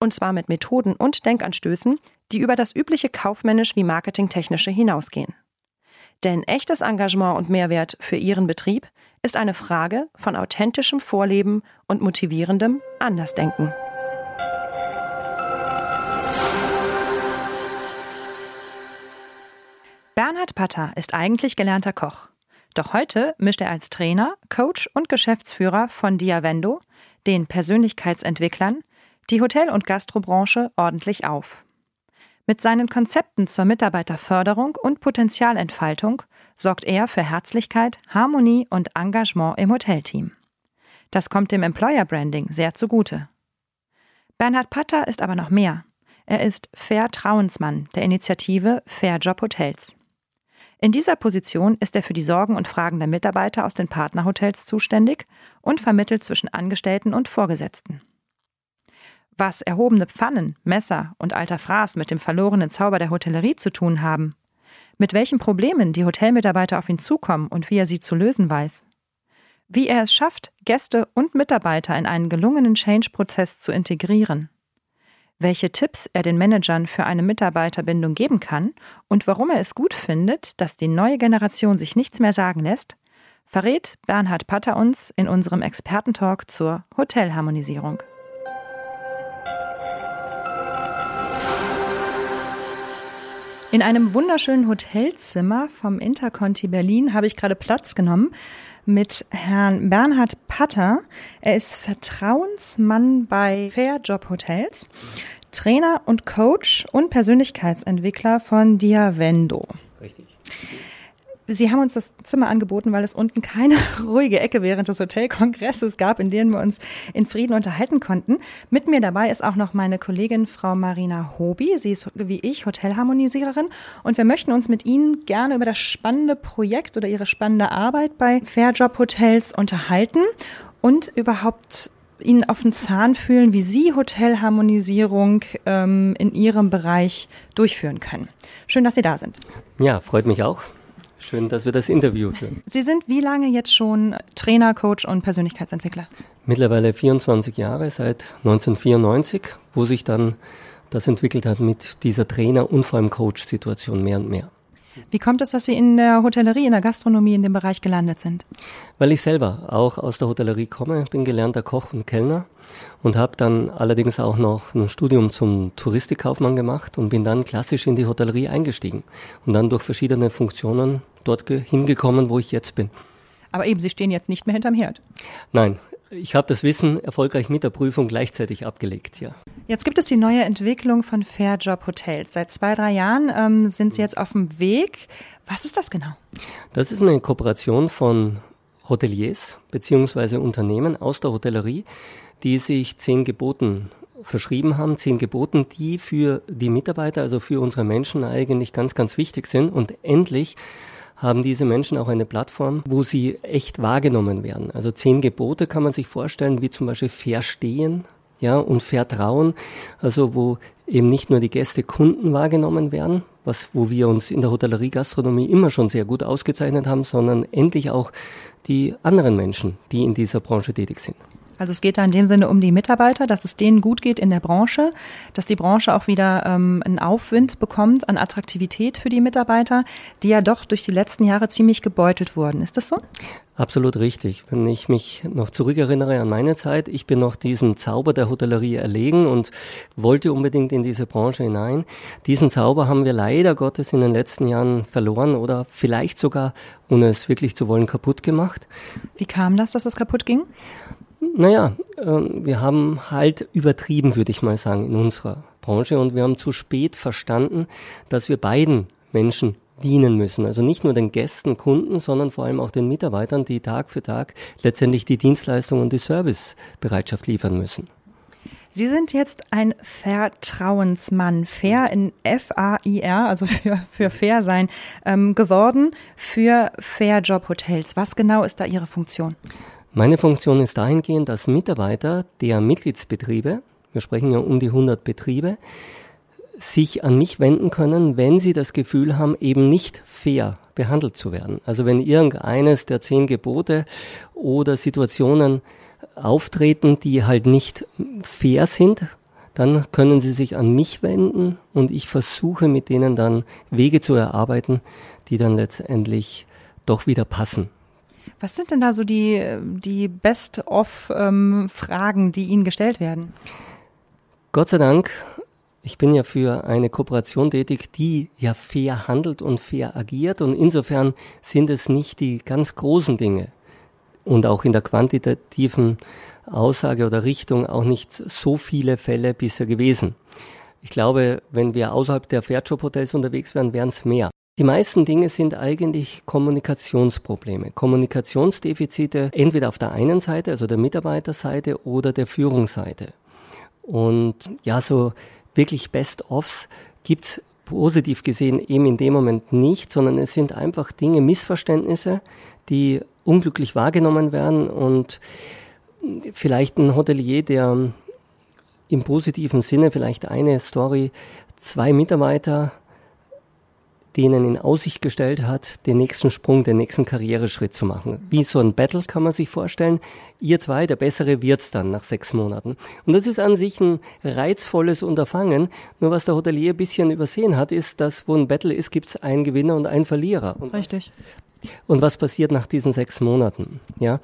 und zwar mit Methoden und Denkanstößen, die über das übliche kaufmännisch wie marketingtechnische hinausgehen. Denn echtes Engagement und Mehrwert für Ihren Betrieb ist eine Frage von authentischem Vorleben und motivierendem Andersdenken. Bernhard Patter ist eigentlich gelernter Koch. Doch heute mischt er als Trainer, Coach und Geschäftsführer von Diavendo, den Persönlichkeitsentwicklern, die Hotel- und Gastrobranche ordentlich auf. Mit seinen Konzepten zur Mitarbeiterförderung und Potenzialentfaltung sorgt er für Herzlichkeit, Harmonie und Engagement im Hotelteam. Das kommt dem Employer Branding sehr zugute. Bernhard Patter ist aber noch mehr. Er ist Vertrauensmann der Initiative Fair Job Hotels. In dieser Position ist er für die Sorgen und Fragen der Mitarbeiter aus den Partnerhotels zuständig und vermittelt zwischen Angestellten und Vorgesetzten. Was erhobene Pfannen, Messer und alter Fraß mit dem verlorenen Zauber der Hotellerie zu tun haben, mit welchen Problemen die Hotelmitarbeiter auf ihn zukommen und wie er sie zu lösen weiß, wie er es schafft, Gäste und Mitarbeiter in einen gelungenen Change-Prozess zu integrieren, welche Tipps er den Managern für eine Mitarbeiterbindung geben kann und warum er es gut findet, dass die neue Generation sich nichts mehr sagen lässt, verrät Bernhard Patter uns in unserem Expertentalk zur Hotelharmonisierung. In einem wunderschönen Hotelzimmer vom Interconti Berlin habe ich gerade Platz genommen mit Herrn Bernhard Patter. Er ist Vertrauensmann bei Fair Job Hotels, Trainer und Coach und Persönlichkeitsentwickler von Diavendo. Richtig. Sie haben uns das Zimmer angeboten, weil es unten keine ruhige Ecke während des Hotelkongresses gab, in denen wir uns in Frieden unterhalten konnten. Mit mir dabei ist auch noch meine Kollegin Frau Marina Hobi. Sie ist wie ich Hotelharmonisiererin und wir möchten uns mit Ihnen gerne über das spannende Projekt oder Ihre spannende Arbeit bei Fairjob Hotels unterhalten und überhaupt Ihnen auf den Zahn fühlen, wie Sie Hotelharmonisierung ähm, in Ihrem Bereich durchführen können. Schön, dass Sie da sind. Ja, freut mich auch. Schön, dass wir das Interview führen. Sie sind wie lange jetzt schon Trainer, Coach und Persönlichkeitsentwickler? Mittlerweile 24 Jahre, seit 1994, wo sich dann das entwickelt hat mit dieser Trainer- und vor allem Coach-Situation mehr und mehr. Wie kommt es, dass Sie in der Hotellerie, in der Gastronomie in dem Bereich gelandet sind? Weil ich selber auch aus der Hotellerie komme, bin gelernter Koch und Kellner und habe dann allerdings auch noch ein Studium zum Touristikkaufmann gemacht und bin dann klassisch in die Hotellerie eingestiegen und dann durch verschiedene Funktionen dort hingekommen, wo ich jetzt bin. Aber eben, Sie stehen jetzt nicht mehr hinterm Herd. Nein, ich habe das Wissen erfolgreich mit der Prüfung gleichzeitig abgelegt, ja. Jetzt gibt es die neue Entwicklung von Fairjob Hotels. Seit zwei, drei Jahren ähm, sind Sie jetzt auf dem Weg. Was ist das genau? Das ist eine Kooperation von Hoteliers beziehungsweise Unternehmen aus der Hotellerie, die sich zehn Geboten verschrieben haben, zehn Geboten, die für die Mitarbeiter, also für unsere Menschen eigentlich ganz, ganz wichtig sind und endlich haben diese Menschen auch eine Plattform, wo sie echt wahrgenommen werden. Also zehn Gebote kann man sich vorstellen, wie zum Beispiel Verstehen, ja, und Vertrauen, also wo eben nicht nur die Gäste Kunden wahrgenommen werden, was, wo wir uns in der Hotellerie Gastronomie immer schon sehr gut ausgezeichnet haben, sondern endlich auch die anderen Menschen, die in dieser Branche tätig sind. Also es geht da in dem Sinne um die Mitarbeiter, dass es denen gut geht in der Branche, dass die Branche auch wieder ähm, einen Aufwind bekommt an Attraktivität für die Mitarbeiter, die ja doch durch die letzten Jahre ziemlich gebeutelt wurden. Ist das so? Absolut richtig. Wenn ich mich noch zurückerinnere an meine Zeit, ich bin noch diesem Zauber der Hotellerie erlegen und wollte unbedingt in diese Branche hinein. Diesen Zauber haben wir leider Gottes in den letzten Jahren verloren oder vielleicht sogar, ohne es wirklich zu wollen, kaputt gemacht. Wie kam das, dass es kaputt ging? Naja, äh, wir haben halt übertrieben, würde ich mal sagen, in unserer Branche und wir haben zu spät verstanden, dass wir beiden Menschen dienen müssen. Also nicht nur den Gästen, Kunden, sondern vor allem auch den Mitarbeitern, die Tag für Tag letztendlich die Dienstleistung und die Servicebereitschaft liefern müssen. Sie sind jetzt ein Vertrauensmann, fair in F-A-I-R, also für, für fair sein, ähm, geworden für Fair Job Hotels. Was genau ist da Ihre Funktion? Meine Funktion ist dahingehend, dass Mitarbeiter der Mitgliedsbetriebe, wir sprechen ja um die 100 Betriebe, sich an mich wenden können, wenn sie das Gefühl haben, eben nicht fair behandelt zu werden. Also wenn irgendeines der zehn Gebote oder Situationen auftreten, die halt nicht fair sind, dann können sie sich an mich wenden und ich versuche mit denen dann Wege zu erarbeiten, die dann letztendlich doch wieder passen. Was sind denn da so die, die Best-of-Fragen, ähm, die Ihnen gestellt werden? Gott sei Dank ich bin ja für eine Kooperation tätig, die ja fair handelt und fair agiert. Und insofern sind es nicht die ganz großen Dinge und auch in der quantitativen Aussage oder Richtung auch nicht so viele Fälle bisher gewesen. Ich glaube, wenn wir außerhalb der Fairjob-Hotels unterwegs wären, wären es mehr. Die meisten Dinge sind eigentlich Kommunikationsprobleme, Kommunikationsdefizite entweder auf der einen Seite, also der Mitarbeiterseite oder der Führungsseite. Und ja, so wirklich Best-ofs gibt's positiv gesehen eben in dem Moment nicht, sondern es sind einfach Dinge, Missverständnisse, die unglücklich wahrgenommen werden und vielleicht ein Hotelier, der im positiven Sinne vielleicht eine Story, zwei Mitarbeiter denen in Aussicht gestellt hat, den nächsten Sprung, den nächsten Karriereschritt zu machen. Wie so ein Battle kann man sich vorstellen. Ihr zwei, der Bessere wird's dann nach sechs Monaten. Und das ist an sich ein reizvolles Unterfangen. Nur was der Hotelier ein bisschen übersehen hat, ist, dass wo ein Battle ist, gibt's einen Gewinner und einen Verlierer. Und Richtig. Was, und was passiert nach diesen sechs Monaten? Ja.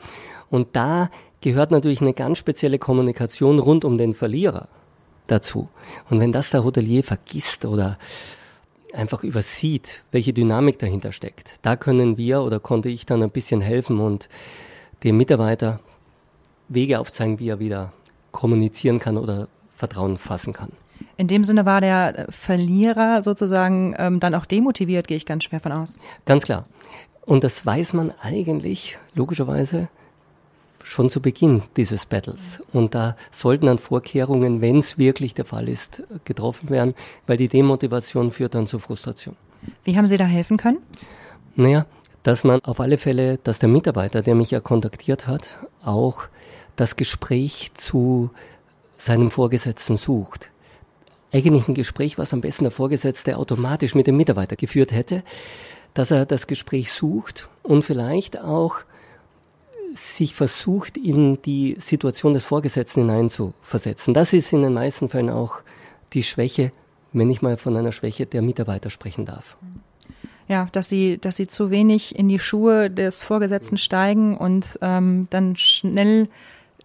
Und da gehört natürlich eine ganz spezielle Kommunikation rund um den Verlierer dazu. Und wenn das der Hotelier vergisst oder einfach übersieht, welche Dynamik dahinter steckt. Da können wir oder konnte ich dann ein bisschen helfen und dem Mitarbeiter Wege aufzeigen, wie er wieder kommunizieren kann oder Vertrauen fassen kann. In dem Sinne war der Verlierer sozusagen ähm, dann auch demotiviert, gehe ich ganz schwer von aus. Ganz klar. Und das weiß man eigentlich logischerweise schon zu Beginn dieses Battles. Und da sollten dann Vorkehrungen, wenn es wirklich der Fall ist, getroffen werden, weil die Demotivation führt dann zu Frustration. Wie haben Sie da helfen können? Naja, dass man auf alle Fälle, dass der Mitarbeiter, der mich ja kontaktiert hat, auch das Gespräch zu seinem Vorgesetzten sucht. Eigentlich ein Gespräch, was am besten der Vorgesetzte automatisch mit dem Mitarbeiter geführt hätte, dass er das Gespräch sucht und vielleicht auch sich versucht, in die Situation des Vorgesetzten hineinzuversetzen. Das ist in den meisten Fällen auch die Schwäche, wenn ich mal von einer Schwäche der Mitarbeiter sprechen darf. Ja, dass sie, dass sie zu wenig in die Schuhe des Vorgesetzten steigen und ähm, dann schnell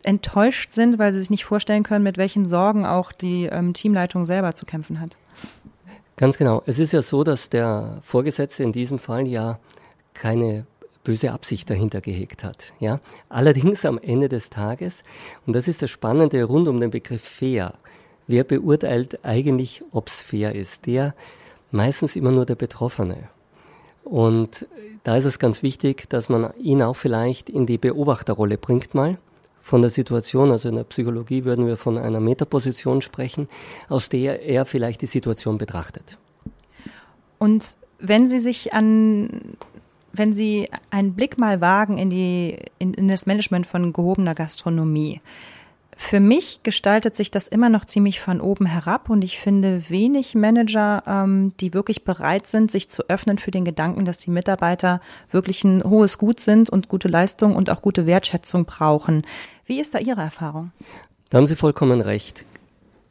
enttäuscht sind, weil sie sich nicht vorstellen können, mit welchen Sorgen auch die ähm, Teamleitung selber zu kämpfen hat. Ganz genau. Es ist ja so, dass der Vorgesetzte in diesem Fall ja keine böse Absicht dahinter gehegt hat. Ja? Allerdings am Ende des Tages, und das ist das Spannende rund um den Begriff fair, wer beurteilt eigentlich, ob es fair ist? Der meistens immer nur der Betroffene. Und da ist es ganz wichtig, dass man ihn auch vielleicht in die Beobachterrolle bringt mal von der Situation, also in der Psychologie würden wir von einer Metaposition sprechen, aus der er vielleicht die Situation betrachtet. Und wenn Sie sich an wenn Sie einen Blick mal wagen in, die, in, in das Management von gehobener Gastronomie, Für mich gestaltet sich das immer noch ziemlich von oben herab und ich finde wenig Manager, ähm, die wirklich bereit sind, sich zu öffnen für den Gedanken, dass die Mitarbeiter wirklich ein hohes Gut sind und gute Leistung und auch gute Wertschätzung brauchen. Wie ist da Ihre Erfahrung? Da haben Sie vollkommen recht.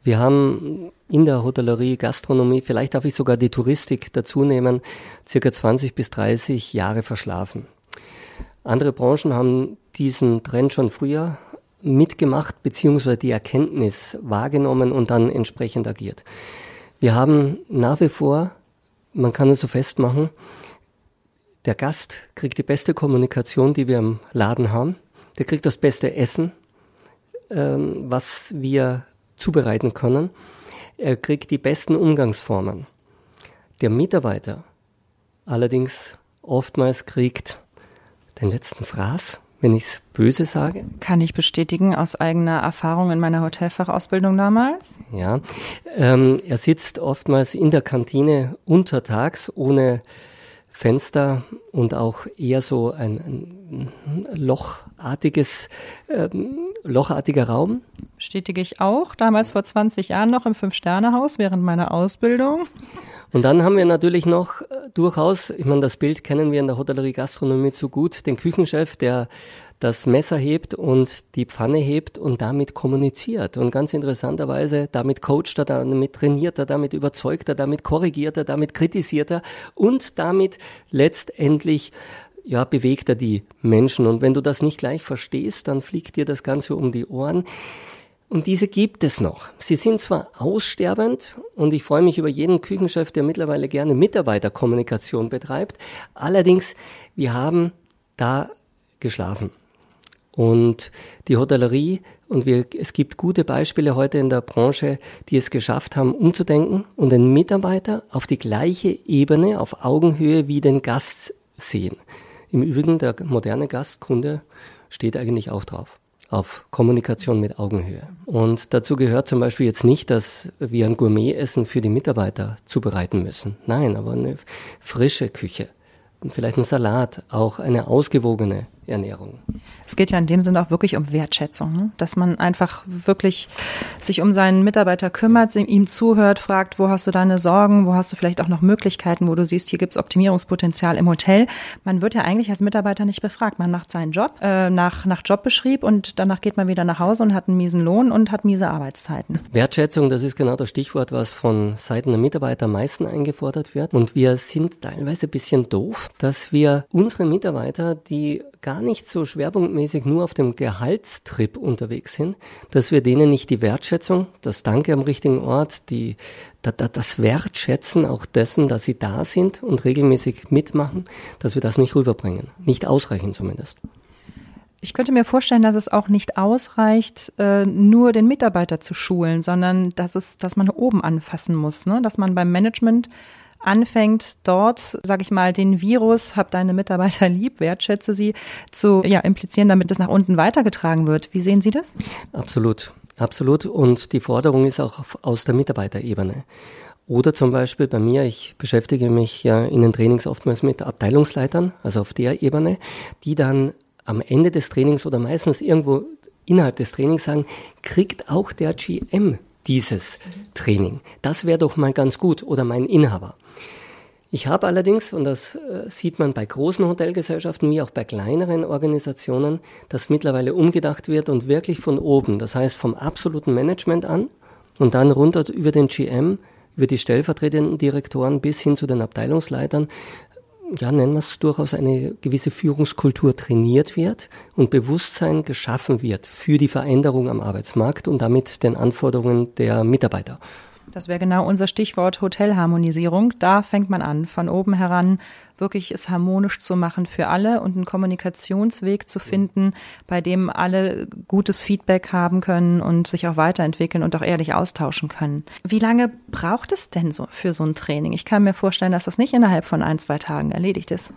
Wir haben in der Hotellerie, Gastronomie, vielleicht darf ich sogar die Touristik dazu nehmen, circa 20 bis 30 Jahre verschlafen. Andere Branchen haben diesen Trend schon früher mitgemacht beziehungsweise die Erkenntnis wahrgenommen und dann entsprechend agiert. Wir haben nach wie vor, man kann es so festmachen, der Gast kriegt die beste Kommunikation, die wir im Laden haben. Der kriegt das beste Essen, ähm, was wir zubereiten können. Er kriegt die besten Umgangsformen. Der Mitarbeiter allerdings oftmals kriegt den letzten Fraß, wenn ich es böse sage. Kann ich bestätigen aus eigener Erfahrung in meiner Hotelfachausbildung damals? Ja, ähm, er sitzt oftmals in der Kantine untertags ohne Fenster und auch eher so ein, ein lochartiges, ähm, lochartiger Raum. Bestätige ich auch, damals vor 20 Jahren noch im Fünf-Sterne-Haus während meiner Ausbildung. Und dann haben wir natürlich noch äh, durchaus, ich meine, das Bild kennen wir in der Hotellerie Gastronomie zu gut, den Küchenchef, der das Messer hebt und die Pfanne hebt und damit kommuniziert. Und ganz interessanterweise, damit coacht er, damit trainiert er, damit überzeugt er, damit korrigiert er, damit kritisiert er und damit letztendlich ja, bewegt er die Menschen. Und wenn du das nicht gleich verstehst, dann fliegt dir das Ganze um die Ohren. Und diese gibt es noch. Sie sind zwar aussterbend und ich freue mich über jeden Küchenchef, der mittlerweile gerne Mitarbeiterkommunikation betreibt. Allerdings, wir haben da geschlafen. Und die Hotellerie, und wir, es gibt gute Beispiele heute in der Branche, die es geschafft haben, umzudenken und den Mitarbeiter auf die gleiche Ebene, auf Augenhöhe wie den Gast sehen. Im Übrigen, der moderne Gastkunde steht eigentlich auch drauf auf Kommunikation mit Augenhöhe. Und dazu gehört zum Beispiel jetzt nicht, dass wir ein Gourmet-Essen für die Mitarbeiter zubereiten müssen. Nein, aber eine frische Küche. Vielleicht ein Salat, auch eine ausgewogene Ernährung. Es geht ja in dem Sinne auch wirklich um Wertschätzung, ne? dass man einfach wirklich sich um seinen Mitarbeiter kümmert, ihm zuhört, fragt, wo hast du deine Sorgen, wo hast du vielleicht auch noch Möglichkeiten, wo du siehst, hier gibt es Optimierungspotenzial im Hotel. Man wird ja eigentlich als Mitarbeiter nicht befragt. Man macht seinen Job äh, nach, nach Jobbeschrieb und danach geht man wieder nach Hause und hat einen miesen Lohn und hat miese Arbeitszeiten. Wertschätzung, das ist genau das Stichwort, was von Seiten der Mitarbeiter am meisten eingefordert wird. Und wir sind teilweise ein bisschen doof, dass wir unsere Mitarbeiter, die gar nicht so schwerpunktmäßig nur auf dem Gehaltstrip unterwegs sind, dass wir denen nicht die Wertschätzung, das Danke am richtigen Ort, die, das Wertschätzen auch dessen, dass sie da sind und regelmäßig mitmachen, dass wir das nicht rüberbringen. Nicht ausreichend zumindest. Ich könnte mir vorstellen, dass es auch nicht ausreicht, äh, nur den Mitarbeiter zu schulen, sondern dass es, dass man oben anfassen muss, ne? dass man beim Management anfängt, dort, sage ich mal, den Virus, hab deine Mitarbeiter lieb, wertschätze sie, zu ja, implizieren, damit es nach unten weitergetragen wird. Wie sehen Sie das? Absolut, absolut. Und die Forderung ist auch aus der Mitarbeiterebene. Oder zum Beispiel bei mir, ich beschäftige mich ja in den Trainings oftmals mit Abteilungsleitern, also auf der Ebene, die dann am Ende des Trainings oder meistens irgendwo innerhalb des Trainings sagen, kriegt auch der GM dieses Training. Das wäre doch mal ganz gut oder mein Inhaber. Ich habe allerdings, und das äh, sieht man bei großen Hotelgesellschaften wie auch bei kleineren Organisationen, dass mittlerweile umgedacht wird und wirklich von oben, das heißt vom absoluten Management an und dann runter über den GM, über die stellvertretenden Direktoren bis hin zu den Abteilungsleitern, ja, nennen wir es durchaus eine gewisse Führungskultur trainiert wird und Bewusstsein geschaffen wird für die Veränderung am Arbeitsmarkt und damit den Anforderungen der Mitarbeiter. Das wäre genau unser Stichwort Hotelharmonisierung. Da fängt man an, von oben heran wirklich es harmonisch zu machen für alle und einen Kommunikationsweg zu finden, bei dem alle gutes Feedback haben können und sich auch weiterentwickeln und auch ehrlich austauschen können. Wie lange braucht es denn so für so ein Training? Ich kann mir vorstellen, dass das nicht innerhalb von ein, zwei Tagen erledigt ist.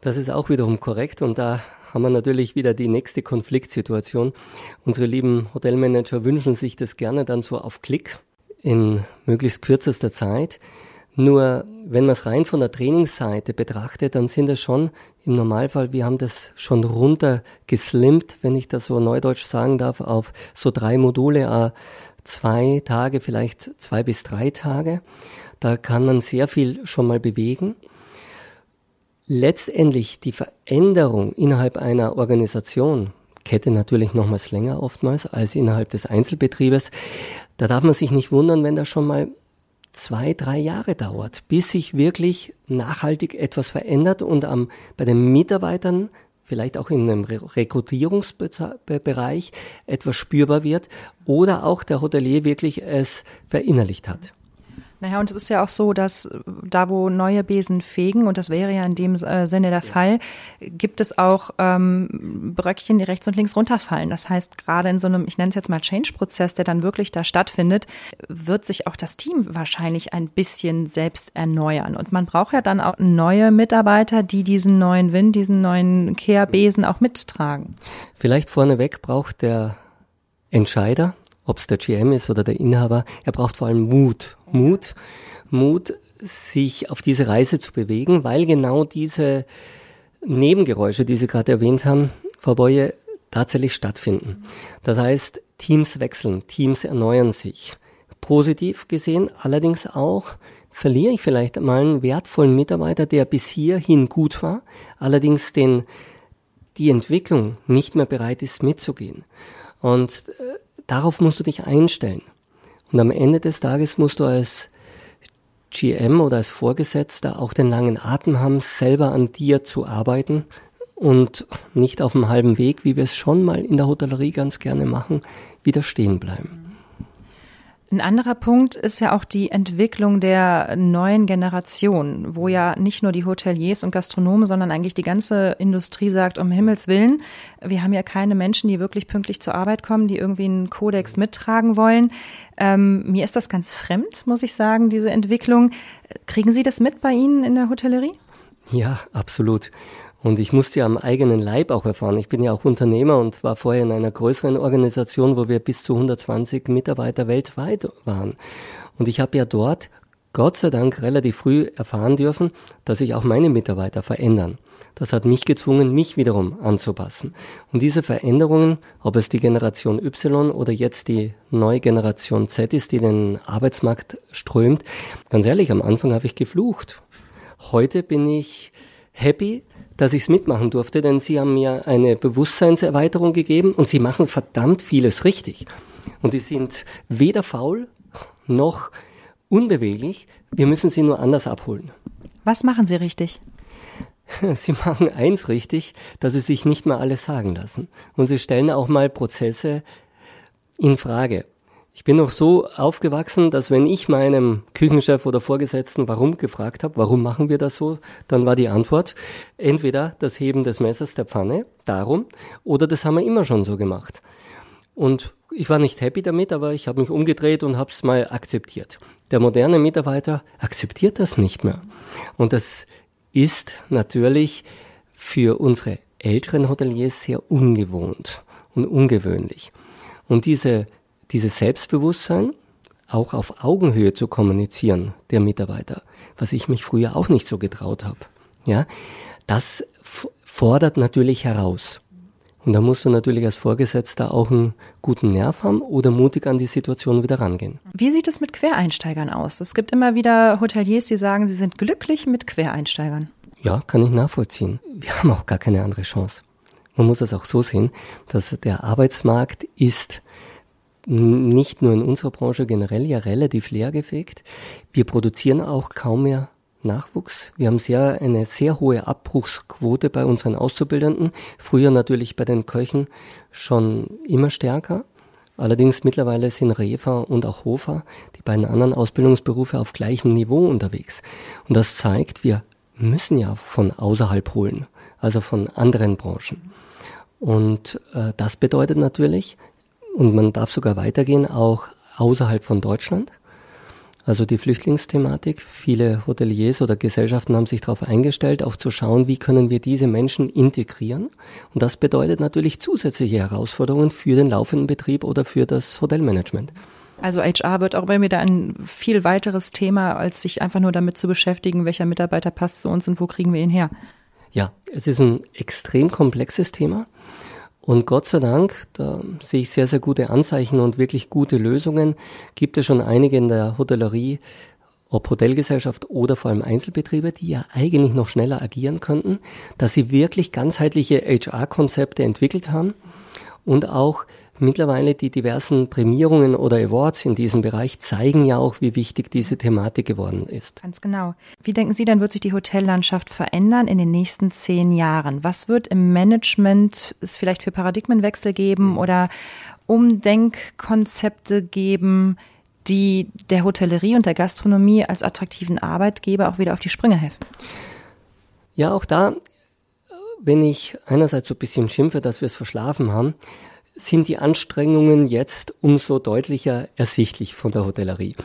Das ist auch wiederum korrekt und da haben wir natürlich wieder die nächste Konfliktsituation. Unsere lieben Hotelmanager wünschen sich das gerne dann so auf Klick in möglichst kürzester Zeit. Nur wenn man es rein von der Trainingsseite betrachtet, dann sind es schon im Normalfall, wir haben das schon runtergeslimmt, wenn ich das so neudeutsch sagen darf, auf so drei Module, zwei Tage, vielleicht zwei bis drei Tage. Da kann man sehr viel schon mal bewegen. Letztendlich die Veränderung innerhalb einer Organisation, Kette natürlich nochmals länger oftmals als innerhalb des Einzelbetriebes, da darf man sich nicht wundern, wenn das schon mal zwei, drei Jahre dauert, bis sich wirklich nachhaltig etwas verändert und am, bei den Mitarbeitern, vielleicht auch in einem Rekrutierungsbereich, etwas spürbar wird oder auch der Hotelier wirklich es verinnerlicht hat. Naja, und es ist ja auch so, dass äh, da, wo neue Besen fegen, und das wäre ja in dem äh, Sinne der Fall, gibt es auch ähm, Bröckchen, die rechts und links runterfallen. Das heißt, gerade in so einem, ich nenne es jetzt mal Change-Prozess, der dann wirklich da stattfindet, wird sich auch das Team wahrscheinlich ein bisschen selbst erneuern. Und man braucht ja dann auch neue Mitarbeiter, die diesen neuen Wind, diesen neuen Kehr-Besen auch mittragen. Vielleicht vorneweg braucht der Entscheider, ob es der GM ist oder der Inhaber, er braucht vor allem Mut. Mut, Mut, sich auf diese Reise zu bewegen, weil genau diese Nebengeräusche, die Sie gerade erwähnt haben, Frau Boye, tatsächlich stattfinden. Das heißt, Teams wechseln, Teams erneuern sich. Positiv gesehen allerdings auch, verliere ich vielleicht mal einen wertvollen Mitarbeiter, der bis hierhin gut war, allerdings den, die Entwicklung nicht mehr bereit ist mitzugehen. Und äh, darauf musst du dich einstellen. Und am Ende des Tages musst du als GM oder als Vorgesetzter auch den langen Atem haben, selber an dir zu arbeiten und nicht auf dem halben Weg, wie wir es schon mal in der Hotellerie ganz gerne machen, wieder stehen bleiben. Ein anderer Punkt ist ja auch die Entwicklung der neuen Generation, wo ja nicht nur die Hoteliers und Gastronomen, sondern eigentlich die ganze Industrie sagt, um Himmels Willen, wir haben ja keine Menschen, die wirklich pünktlich zur Arbeit kommen, die irgendwie einen Kodex mittragen wollen. Ähm, mir ist das ganz fremd, muss ich sagen, diese Entwicklung. Kriegen Sie das mit bei Ihnen in der Hotellerie? Ja, absolut. Und ich musste ja am eigenen Leib auch erfahren. Ich bin ja auch Unternehmer und war vorher in einer größeren Organisation, wo wir bis zu 120 Mitarbeiter weltweit waren. Und ich habe ja dort Gott sei Dank relativ früh erfahren dürfen, dass sich auch meine Mitarbeiter verändern. Das hat mich gezwungen, mich wiederum anzupassen. Und diese Veränderungen, ob es die Generation Y oder jetzt die neue Generation Z ist, die den Arbeitsmarkt strömt, ganz ehrlich, am Anfang habe ich geflucht. Heute bin ich happy, dass ich es mitmachen durfte, denn sie haben mir eine Bewusstseinserweiterung gegeben und sie machen verdammt vieles richtig. Und die sind weder faul noch unbeweglich. Wir müssen sie nur anders abholen. Was machen Sie richtig? Sie machen eins richtig, dass sie sich nicht mehr alles sagen lassen. Und sie stellen auch mal Prozesse in Frage. Ich bin noch so aufgewachsen, dass wenn ich meinem Küchenchef oder Vorgesetzten warum gefragt habe, warum machen wir das so, dann war die Antwort entweder das Heben des Messers der Pfanne, darum, oder das haben wir immer schon so gemacht. Und ich war nicht happy damit, aber ich habe mich umgedreht und habe es mal akzeptiert. Der moderne Mitarbeiter akzeptiert das nicht mehr. Und das ist natürlich für unsere älteren Hoteliers sehr ungewohnt und ungewöhnlich. Und diese dieses Selbstbewusstsein auch auf Augenhöhe zu kommunizieren der Mitarbeiter, was ich mich früher auch nicht so getraut habe. Ja, das fordert natürlich heraus. Und da musst du natürlich als Vorgesetzter auch einen guten Nerv haben oder mutig an die Situation wieder rangehen. Wie sieht es mit Quereinsteigern aus? Es gibt immer wieder Hoteliers, die sagen, sie sind glücklich mit Quereinsteigern. Ja, kann ich nachvollziehen. Wir haben auch gar keine andere Chance. Man muss es auch so sehen, dass der Arbeitsmarkt ist nicht nur in unserer Branche generell ja relativ leergefegt. Wir produzieren auch kaum mehr Nachwuchs. Wir haben sehr, eine sehr hohe Abbruchsquote bei unseren Auszubildenden. Früher natürlich bei den Köchen schon immer stärker. Allerdings mittlerweile sind Refa und auch Hofer, die beiden anderen Ausbildungsberufe, auf gleichem Niveau unterwegs. Und das zeigt, wir müssen ja von außerhalb holen, also von anderen Branchen. Und äh, das bedeutet natürlich, und man darf sogar weitergehen, auch außerhalb von Deutschland. Also die Flüchtlingsthematik. Viele Hoteliers oder Gesellschaften haben sich darauf eingestellt, auch zu schauen, wie können wir diese Menschen integrieren. Und das bedeutet natürlich zusätzliche Herausforderungen für den laufenden Betrieb oder für das Hotelmanagement. Also HR wird auch bei mir da ein viel weiteres Thema, als sich einfach nur damit zu beschäftigen, welcher Mitarbeiter passt zu uns und wo kriegen wir ihn her. Ja, es ist ein extrem komplexes Thema. Und Gott sei Dank, da sehe ich sehr, sehr gute Anzeichen und wirklich gute Lösungen. Gibt es schon einige in der Hotellerie, ob Hotelgesellschaft oder vor allem Einzelbetriebe, die ja eigentlich noch schneller agieren könnten, dass sie wirklich ganzheitliche HR-Konzepte entwickelt haben und auch mittlerweile die diversen Prämierungen oder Awards in diesem Bereich zeigen ja auch, wie wichtig diese Thematik geworden ist. Ganz genau. Wie denken Sie, dann wird sich die Hotellandschaft verändern in den nächsten zehn Jahren? Was wird im Management es vielleicht für Paradigmenwechsel geben mhm. oder Umdenkkonzepte geben, die der Hotellerie und der Gastronomie als attraktiven Arbeitgeber auch wieder auf die Sprünge helfen? Ja, auch da, wenn ich einerseits so ein bisschen schimpfe, dass wir es verschlafen haben, sind die Anstrengungen jetzt umso deutlicher ersichtlich von der Hotellerie.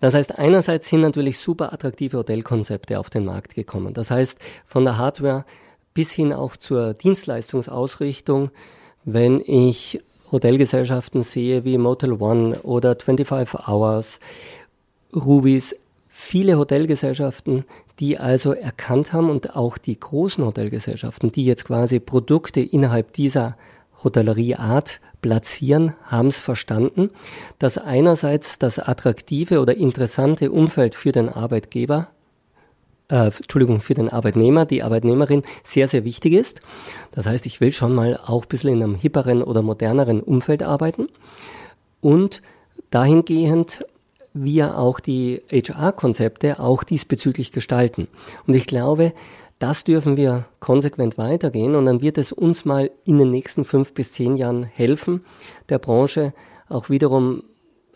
Das heißt, einerseits sind natürlich super attraktive Hotelkonzepte auf den Markt gekommen. Das heißt, von der Hardware bis hin auch zur Dienstleistungsausrichtung, wenn ich Hotelgesellschaften sehe wie Motel One oder 25 Hours, Rubis, viele Hotelgesellschaften, die also erkannt haben und auch die großen Hotelgesellschaften, die jetzt quasi Produkte innerhalb dieser Hotellerieart platzieren, haben es verstanden, dass einerseits das attraktive oder interessante Umfeld für den Arbeitgeber, äh, Entschuldigung, für den Arbeitnehmer, die Arbeitnehmerin sehr, sehr wichtig ist. Das heißt, ich will schon mal auch ein bisschen in einem hipperen oder moderneren Umfeld arbeiten und dahingehend wir auch die HR-Konzepte auch diesbezüglich gestalten. Und ich glaube, das dürfen wir konsequent weitergehen und dann wird es uns mal in den nächsten fünf bis zehn Jahren helfen, der Branche auch wiederum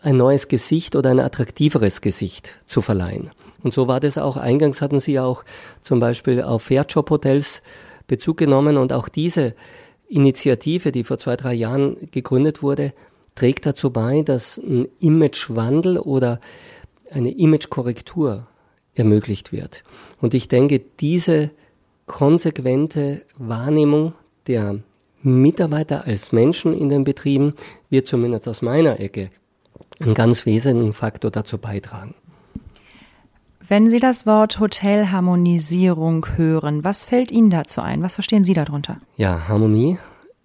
ein neues Gesicht oder ein attraktiveres Gesicht zu verleihen. Und so war das auch. Eingangs hatten Sie ja auch zum Beispiel auf Fairjob-Hotels Bezug genommen und auch diese Initiative, die vor zwei, drei Jahren gegründet wurde, trägt dazu bei, dass ein Imagewandel oder eine Imagekorrektur ermöglicht wird. Und ich denke, diese konsequente Wahrnehmung der Mitarbeiter als Menschen in den Betrieben wird zumindest aus meiner Ecke einen ganz wesentlichen Faktor dazu beitragen. Wenn Sie das Wort Hotelharmonisierung hören, was fällt Ihnen dazu ein? Was verstehen Sie darunter? Ja, Harmonie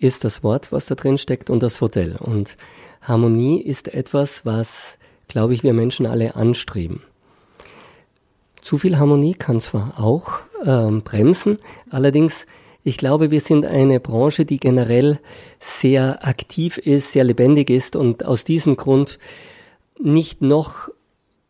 ist das Wort, was da drin steckt und das Hotel. Und Harmonie ist etwas, was, glaube ich, wir Menschen alle anstreben. Zu viel Harmonie kann zwar auch ähm, bremsen, allerdings ich glaube, wir sind eine Branche, die generell sehr aktiv ist, sehr lebendig ist und aus diesem Grund nicht noch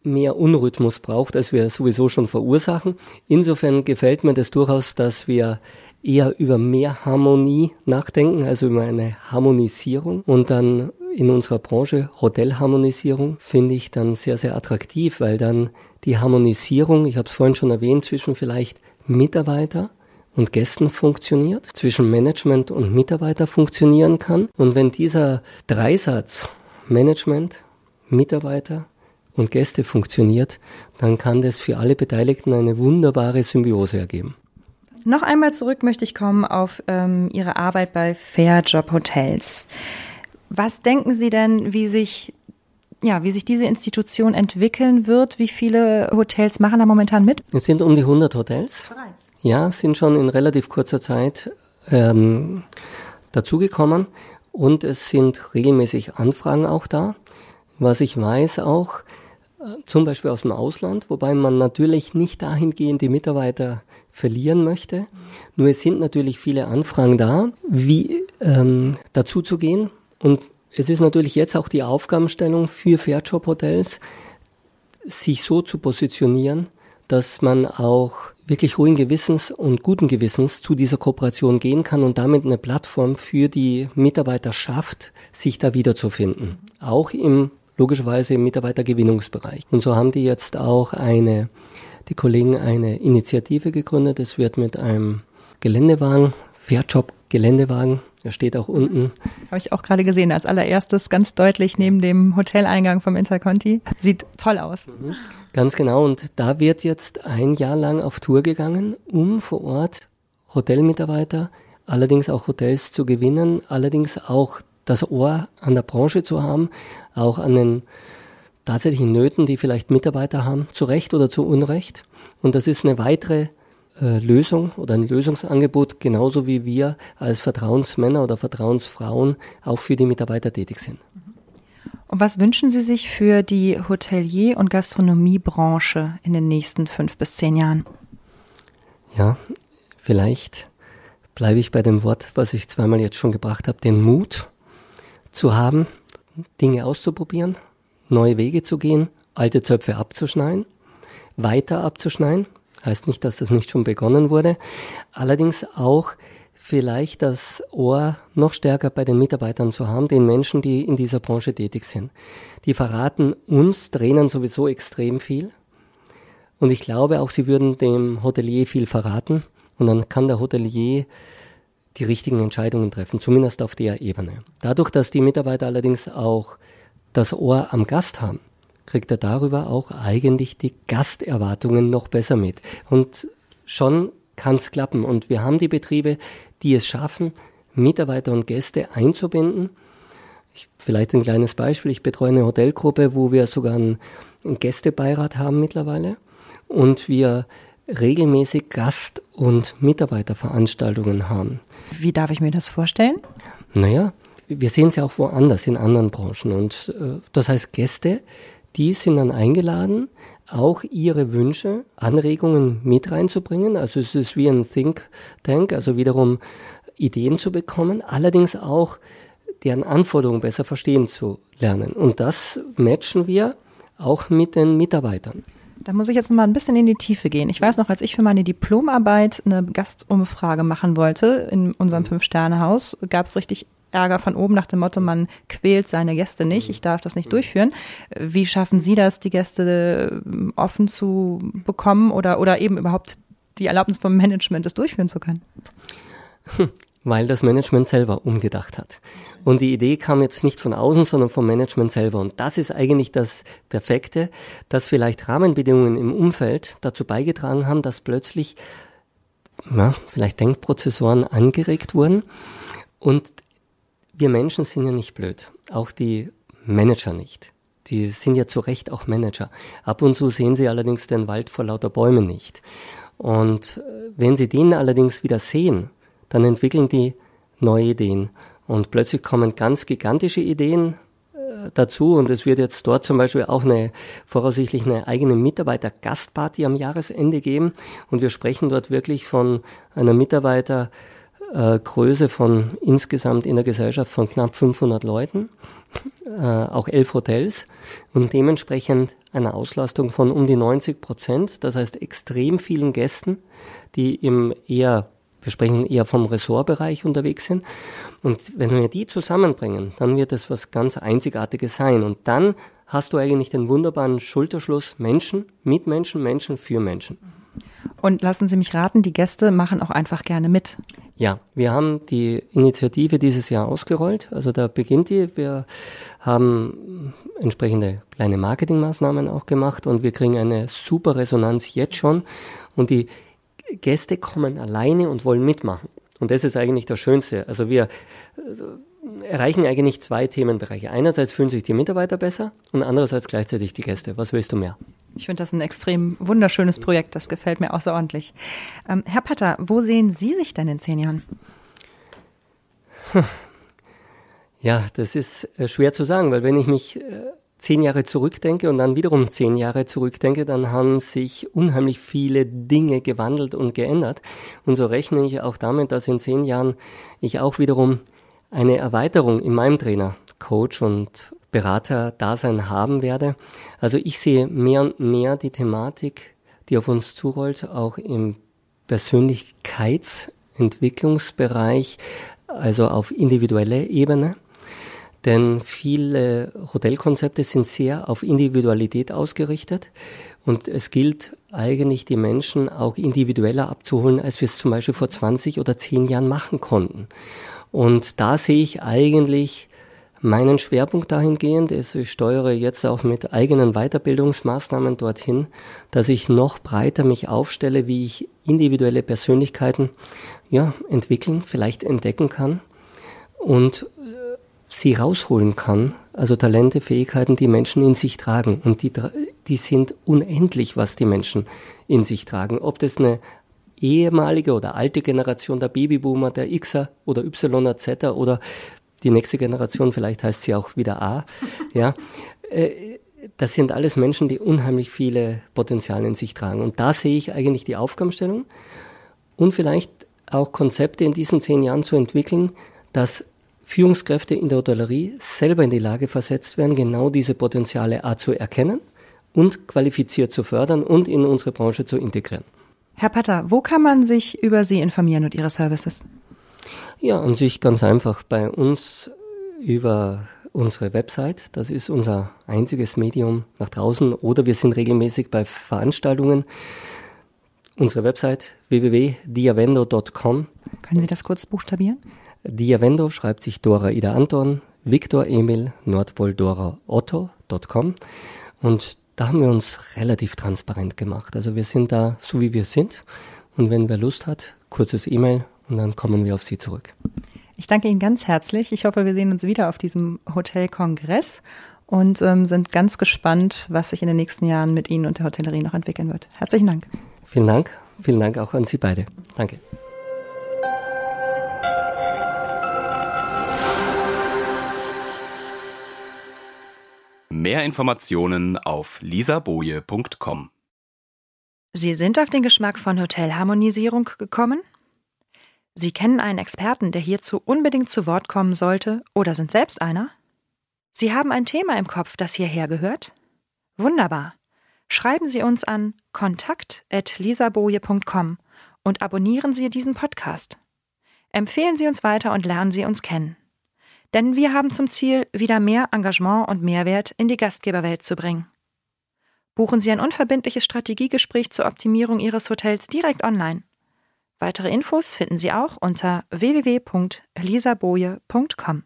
mehr Unrhythmus braucht, als wir sowieso schon verursachen. Insofern gefällt mir das durchaus, dass wir eher über mehr Harmonie nachdenken, also über eine Harmonisierung und dann in unserer Branche Hotelharmonisierung finde ich dann sehr, sehr attraktiv, weil dann die Harmonisierung, ich habe es vorhin schon erwähnt, zwischen vielleicht Mitarbeiter und Gästen funktioniert, zwischen Management und Mitarbeiter funktionieren kann. Und wenn dieser Dreisatz Management, Mitarbeiter und Gäste funktioniert, dann kann das für alle Beteiligten eine wunderbare Symbiose ergeben. Noch einmal zurück möchte ich kommen auf ähm, Ihre Arbeit bei Fairjob Hotels. Was denken Sie denn, wie sich ja, wie sich diese Institution entwickeln wird. Wie viele Hotels machen da momentan mit? Es sind um die 100 Hotels. Bereits? Ja, sind schon in relativ kurzer Zeit ähm, dazugekommen und es sind regelmäßig Anfragen auch da. Was ich weiß auch, zum Beispiel aus dem Ausland, wobei man natürlich nicht dahingehend die Mitarbeiter verlieren möchte. Nur es sind natürlich viele Anfragen da, wie ähm, dazu zu gehen. Und es ist natürlich jetzt auch die Aufgabenstellung für Fairjob-Hotels, sich so zu positionieren, dass man auch wirklich ruhigen Gewissens und guten Gewissens zu dieser Kooperation gehen kann und damit eine Plattform für die Mitarbeiter schafft, sich da wiederzufinden. Auch im, logischerweise im Mitarbeitergewinnungsbereich. Und so haben die jetzt auch eine, die Kollegen eine Initiative gegründet. Es wird mit einem Geländewagen, Fairjob Geländewagen er steht auch unten. Habe ich auch gerade gesehen, als allererstes ganz deutlich neben dem Hoteleingang vom Interconti. Sieht toll aus. Mhm. Ganz genau. Und da wird jetzt ein Jahr lang auf Tour gegangen, um vor Ort Hotelmitarbeiter, allerdings auch Hotels zu gewinnen, allerdings auch das Ohr an der Branche zu haben, auch an den tatsächlichen Nöten, die vielleicht Mitarbeiter haben, zu Recht oder zu Unrecht. Und das ist eine weitere äh, Lösung oder ein Lösungsangebot, genauso wie wir als Vertrauensmänner oder Vertrauensfrauen auch für die Mitarbeiter tätig sind. Und was wünschen Sie sich für die Hotelier- und Gastronomiebranche in den nächsten fünf bis zehn Jahren? Ja, vielleicht bleibe ich bei dem Wort, was ich zweimal jetzt schon gebracht habe, den Mut zu haben, Dinge auszuprobieren, neue Wege zu gehen, alte Zöpfe abzuschneiden, weiter abzuschneiden. Heißt nicht, dass das nicht schon begonnen wurde. Allerdings auch vielleicht das Ohr noch stärker bei den Mitarbeitern zu haben, den Menschen, die in dieser Branche tätig sind. Die verraten uns Trainern sowieso extrem viel. Und ich glaube auch, sie würden dem Hotelier viel verraten. Und dann kann der Hotelier die richtigen Entscheidungen treffen, zumindest auf der Ebene. Dadurch, dass die Mitarbeiter allerdings auch das Ohr am Gast haben, kriegt er darüber auch eigentlich die Gasterwartungen noch besser mit. Und schon kann es klappen. Und wir haben die Betriebe, die es schaffen, Mitarbeiter und Gäste einzubinden. Ich, vielleicht ein kleines Beispiel. Ich betreue eine Hotelgruppe, wo wir sogar einen, einen Gästebeirat haben mittlerweile. Und wir regelmäßig Gast- und Mitarbeiterveranstaltungen haben. Wie darf ich mir das vorstellen? Naja, wir sehen es ja auch woanders in anderen Branchen. Und äh, das heißt, Gäste, die sind dann eingeladen, auch ihre Wünsche, Anregungen mit reinzubringen. Also es ist wie ein Think Tank, also wiederum Ideen zu bekommen, allerdings auch deren Anforderungen besser verstehen zu lernen. Und das matchen wir auch mit den Mitarbeitern. Da muss ich jetzt noch mal ein bisschen in die Tiefe gehen. Ich weiß noch, als ich für meine Diplomarbeit eine Gastumfrage machen wollte in unserem Fünf-Sterne-Haus, gab es richtig Ärger von oben nach dem Motto, man quält seine Gäste nicht, ich darf das nicht durchführen. Wie schaffen Sie das, die Gäste ähm, offen zu bekommen oder, oder eben überhaupt die Erlaubnis vom Management, das durchführen zu können? Weil das Management selber umgedacht hat. Und die Idee kam jetzt nicht von außen, sondern vom Management selber. Und das ist eigentlich das Perfekte, dass vielleicht Rahmenbedingungen im Umfeld dazu beigetragen haben, dass plötzlich ja, vielleicht Denkprozessoren angeregt wurden. Und wir Menschen sind ja nicht blöd. Auch die Manager nicht. Die sind ja zu Recht auch Manager. Ab und zu sehen sie allerdings den Wald vor lauter Bäumen nicht. Und äh, wenn sie den allerdings wieder sehen, dann entwickeln die neue Ideen. Und plötzlich kommen ganz gigantische Ideen äh, dazu. Und es wird jetzt dort zum Beispiel auch eine, voraussichtlich eine eigene Mitarbeiter-Gastparty am Jahresende geben. Und wir sprechen dort wirklich von einer Mitarbeitergröße von insgesamt in der Gesellschaft von knapp 500 Leuten. Äh, auch elf Hotels und dementsprechend eine Auslastung von um die 90 Prozent. Das heißt extrem vielen Gästen, die im eher wir sprechen eher vom Ressortbereich unterwegs sind. Und wenn wir die zusammenbringen, dann wird das was ganz Einzigartiges sein. Und dann hast du eigentlich den wunderbaren Schulterschluss Menschen mit Menschen, Menschen für Menschen. Und lassen Sie mich raten, die Gäste machen auch einfach gerne mit. Ja, wir haben die Initiative dieses Jahr ausgerollt. Also da beginnt die. Wir haben entsprechende kleine Marketingmaßnahmen auch gemacht und wir kriegen eine super Resonanz jetzt schon. Und die Gäste kommen alleine und wollen mitmachen. Und das ist eigentlich das Schönste. Also wir äh, erreichen eigentlich zwei Themenbereiche. Einerseits fühlen sich die Mitarbeiter besser und andererseits gleichzeitig die Gäste. Was willst du mehr? Ich finde das ein extrem wunderschönes Projekt. Das gefällt mir außerordentlich. Ähm, Herr Patter, wo sehen Sie sich denn in zehn Jahren? Ja, das ist äh, schwer zu sagen, weil wenn ich mich äh, zehn Jahre zurückdenke und dann wiederum zehn Jahre zurückdenke, dann haben sich unheimlich viele Dinge gewandelt und geändert. Und so rechne ich auch damit, dass in zehn Jahren ich auch wiederum eine Erweiterung in meinem Trainer, Coach und Berater-Dasein haben werde. Also ich sehe mehr und mehr die Thematik, die auf uns zurollt, auch im Persönlichkeitsentwicklungsbereich, also auf individueller Ebene. Denn viele Hotelkonzepte sind sehr auf Individualität ausgerichtet. Und es gilt eigentlich, die Menschen auch individueller abzuholen, als wir es zum Beispiel vor 20 oder 10 Jahren machen konnten. Und da sehe ich eigentlich meinen Schwerpunkt dahingehend. Ist, ich steuere jetzt auch mit eigenen Weiterbildungsmaßnahmen dorthin, dass ich noch breiter mich aufstelle, wie ich individuelle Persönlichkeiten ja, entwickeln, vielleicht entdecken kann. Und sie rausholen kann, also Talente, Fähigkeiten, die Menschen in sich tragen. Und die, die sind unendlich, was die Menschen in sich tragen. Ob das eine ehemalige oder alte Generation der Babyboomer, der Xer oder Yzer, Z oder die nächste Generation, vielleicht heißt sie auch wieder A, ja, äh, das sind alles Menschen, die unheimlich viele Potenziale in sich tragen. Und da sehe ich eigentlich die Aufgabenstellung und vielleicht auch Konzepte in diesen zehn Jahren zu entwickeln, dass Führungskräfte in der Hotellerie selber in die Lage versetzt werden, genau diese Potenziale A zu erkennen und qualifiziert zu fördern und in unsere Branche zu integrieren. Herr Patter, wo kann man sich über Sie informieren und Ihre Services? Ja, an sich ganz einfach bei uns über unsere Website. Das ist unser einziges Medium nach draußen oder wir sind regelmäßig bei Veranstaltungen. Unsere Website www.diavendo.com. Können Sie das kurz buchstabieren? Diavendo schreibt sich Dora Ida Anton, Victor Emil Nordpol Dora Otto.com und da haben wir uns relativ transparent gemacht. Also wir sind da so wie wir sind und wenn wer Lust hat, kurzes E-Mail und dann kommen wir auf Sie zurück. Ich danke Ihnen ganz herzlich. Ich hoffe, wir sehen uns wieder auf diesem Hotelkongress und ähm, sind ganz gespannt, was sich in den nächsten Jahren mit Ihnen und der Hotellerie noch entwickeln wird. Herzlichen Dank. Vielen Dank. Vielen Dank auch an Sie beide. Danke. Mehr Informationen auf lisaboje.com. Sie sind auf den Geschmack von Hotelharmonisierung gekommen? Sie kennen einen Experten, der hierzu unbedingt zu Wort kommen sollte, oder sind selbst einer? Sie haben ein Thema im Kopf, das hierher gehört? Wunderbar. Schreiben Sie uns an kontakt.lisaboje.com und abonnieren Sie diesen Podcast. Empfehlen Sie uns weiter und lernen Sie uns kennen. Denn wir haben zum Ziel, wieder mehr Engagement und Mehrwert in die Gastgeberwelt zu bringen. Buchen Sie ein unverbindliches Strategiegespräch zur Optimierung Ihres Hotels direkt online Weitere Infos finden Sie auch unter www.elisaboje.com.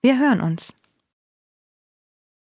Wir hören uns.